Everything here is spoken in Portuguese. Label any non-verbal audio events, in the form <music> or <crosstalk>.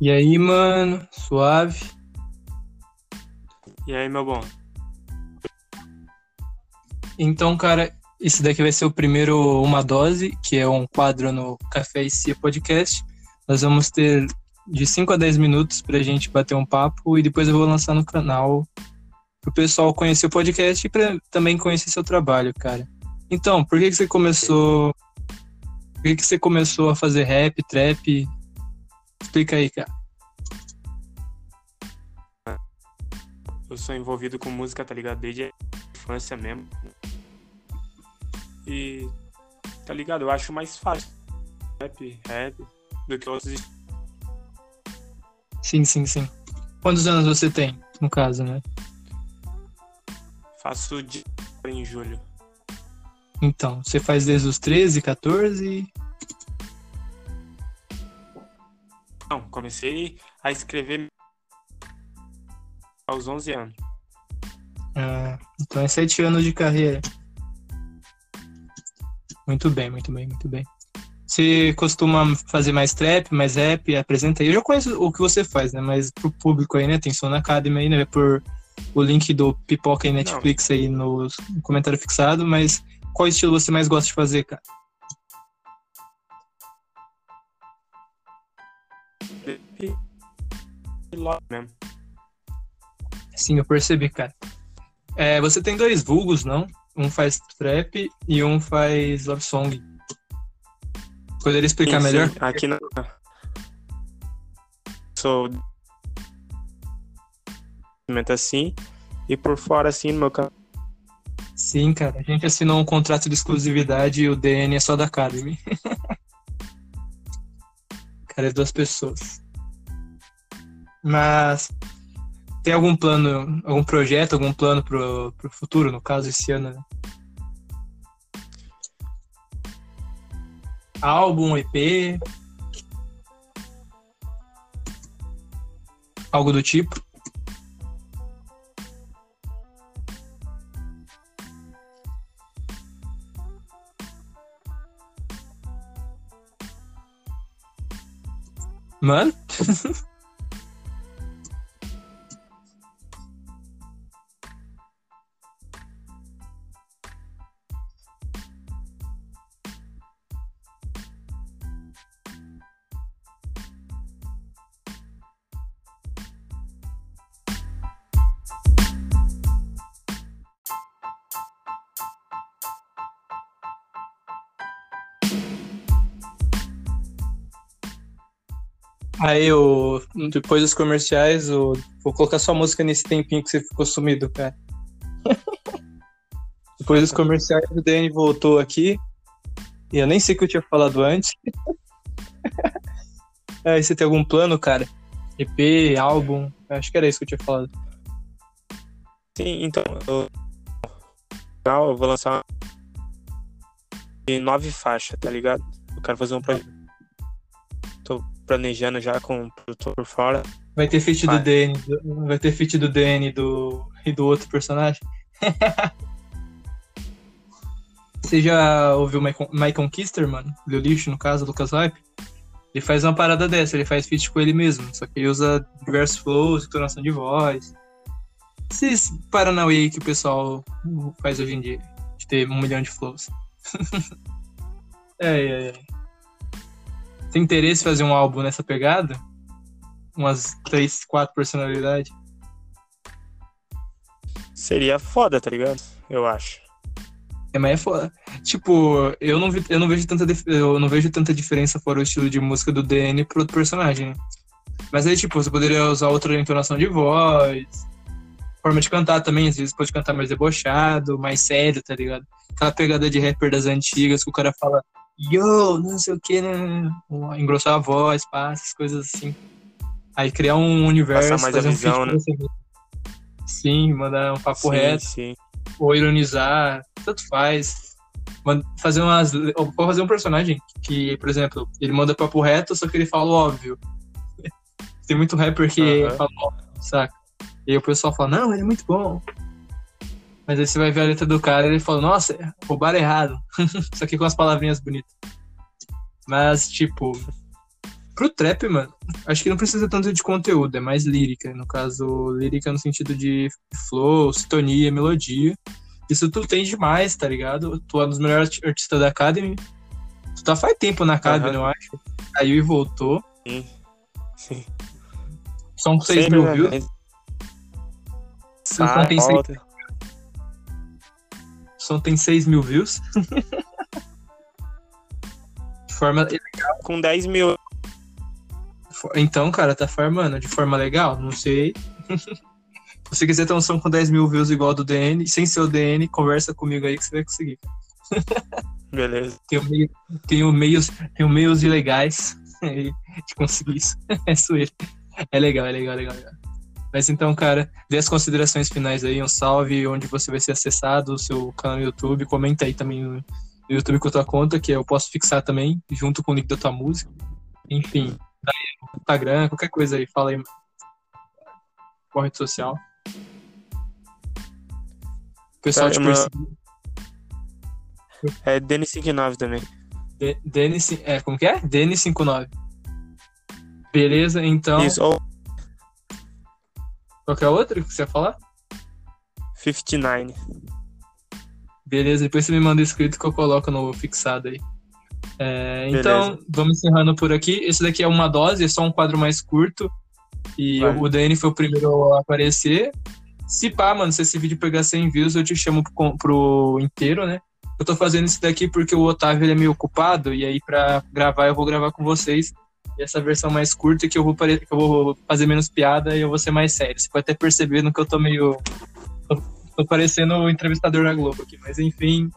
E aí, mano? Suave? E aí, meu bom? Então, cara, esse daqui vai ser o primeiro Uma Dose, que é um quadro no Café e Cia Podcast. Nós vamos ter de 5 a 10 minutos pra gente bater um papo e depois eu vou lançar no canal pro pessoal conhecer o podcast e pra também conhecer seu trabalho, cara. Então, por que, que você começou. Por que, que você começou a fazer rap, trap? Explica aí, cara. Eu sou envolvido com música, tá ligado? Desde a infância mesmo. E. Tá ligado? Eu acho mais fácil. Rap, rap, do que outros. Sim, sim, sim. Quantos anos você tem, no caso, né? Faço de em julho. Então, você faz desde os 13, 14? Não, comecei a escrever aos 11 anos. Ah, então é 7 anos de carreira. Muito bem, muito bem, muito bem. Você costuma fazer mais trap, mais rap, apresenta aí. Eu já conheço o que você faz, né? Mas pro público aí, né? Tem Som na Academy aí, né? Por o link do Pipoca e Netflix Não. aí no comentário fixado, mas qual estilo você mais gosta de fazer, cara? mesmo. Sim, eu percebi, cara. É, você tem dois vulgos, não? Um faz trap e um faz love song. Poderia explicar sim, melhor? Sim. Aqui na. Sou. assim. E por fora, assim, no meu canal. Sim, cara. A gente assinou um contrato de exclusividade e o DN é só da Academy. <laughs> cara, é duas pessoas. Mas tem algum plano, algum projeto, algum plano pro, pro futuro, no caso, esse ano, né? Álbum, EP? Algo do tipo? Mano? <laughs> Aí, o, depois dos comerciais, o, vou colocar sua música nesse tempinho que você ficou sumido, cara. <laughs> depois dos comerciais, o Dani voltou aqui. E eu nem sei o que eu tinha falado antes. <laughs> Aí, você tem algum plano, cara? EP, álbum? Acho que era isso que eu tinha falado. Sim, então. Eu, eu vou lançar nove faixas, tá ligado? Eu quero fazer um projeto planejando já com o produtor por fora. Vai ter feat do DN, vai ter feat do DN do, e do outro personagem? <laughs> Você já ouviu Mike Conquister, mano? Leo Lixo, no caso, Lucas Hype? Ele faz uma parada dessa, ele faz feat com ele mesmo, só que ele usa diversos flows, entonação de voz. Esses Paranauê aí que o pessoal faz hoje em dia, de ter um milhão de flows. <laughs> é, é, é. Tem interesse em fazer um álbum nessa pegada? Umas três, quatro personalidades? Seria foda, tá ligado? Eu acho. É, mas é foda. Tipo, eu não, vi, eu não vejo tanta eu não vejo tanta diferença fora o estilo de música do DN pro outro personagem. Mas aí, tipo, você poderia usar outra entonação de voz, forma de cantar também, às vezes pode cantar mais debochado, mais sério, tá ligado? Aquela pegada de rapper das antigas que o cara fala yo, não sei o que, né? Engrossar a voz, essas coisas assim. Aí criar um universo, Passar mais a visão, um né? Sim, mandar um papo sim, reto. Sim. Ou ironizar, tanto faz. Fazer umas. Ou fazer um personagem que, por exemplo, ele manda papo reto, só que ele fala óbvio. <laughs> Tem muito rapper que uhum. fala óbvio, saca? E o pessoal fala, não, ele é muito bom. Mas aí você vai ver a letra do cara e ele fala, nossa, roubaram errado. <laughs> Só que com as palavrinhas bonitas. Mas, tipo, pro trap, mano, acho que não precisa tanto de conteúdo, é mais lírica. No caso, lírica no sentido de flow, sintonia, melodia. Isso tu tem demais, tá ligado? Tu é um dos melhores artistas da Academy. Tu tá faz tempo na Academy, Aham. eu acho. Saiu e voltou. Sim. Sim. São 6 Sempre, mil né? views. Sai, volta. Tem 6 mil views. De <laughs> forma... Com 10 mil. Então, cara, tá farmando de forma legal? Não sei. <laughs> Se você quiser ter um som com 10 mil views igual do DN, sem ser o DN, conversa comigo aí que você vai conseguir. <laughs> Beleza. Tenho, meio, tenho, meios, tenho meios ilegais de conseguir isso. É zoeira. É legal, é legal, é legal, é legal. Mas então, cara, dê as considerações finais aí, um salve, onde você vai ser acessado, o seu canal no YouTube. Comenta aí também no, YouTube com a tua conta, que eu posso fixar também, junto com o link da tua música. Enfim, Instagram, qualquer coisa aí, fala aí. Qual rede social? O pessoal te. É Denis59 também. D- DN, é, como que é? DN59. Beleza, então. Isso, ou Qualquer outro que você ia falar? 59. Beleza, depois você me manda escrito que eu coloco no fixado aí. É, então, vamos encerrando por aqui. Esse daqui é uma dose, é só um quadro mais curto. E Vai. o DN foi o primeiro a aparecer. Se pá, mano, se esse vídeo pegar 100 views, eu te chamo pro, pro inteiro, né? Eu tô fazendo isso daqui porque o Otávio ele é meio ocupado, e aí pra gravar eu vou gravar com vocês. E essa versão mais curta que eu vou, pare- que eu vou fazer menos piada e eu vou ser mais sério. Você pode até perceber no que eu tô meio. Tô, parecendo o entrevistador da Globo aqui, mas enfim,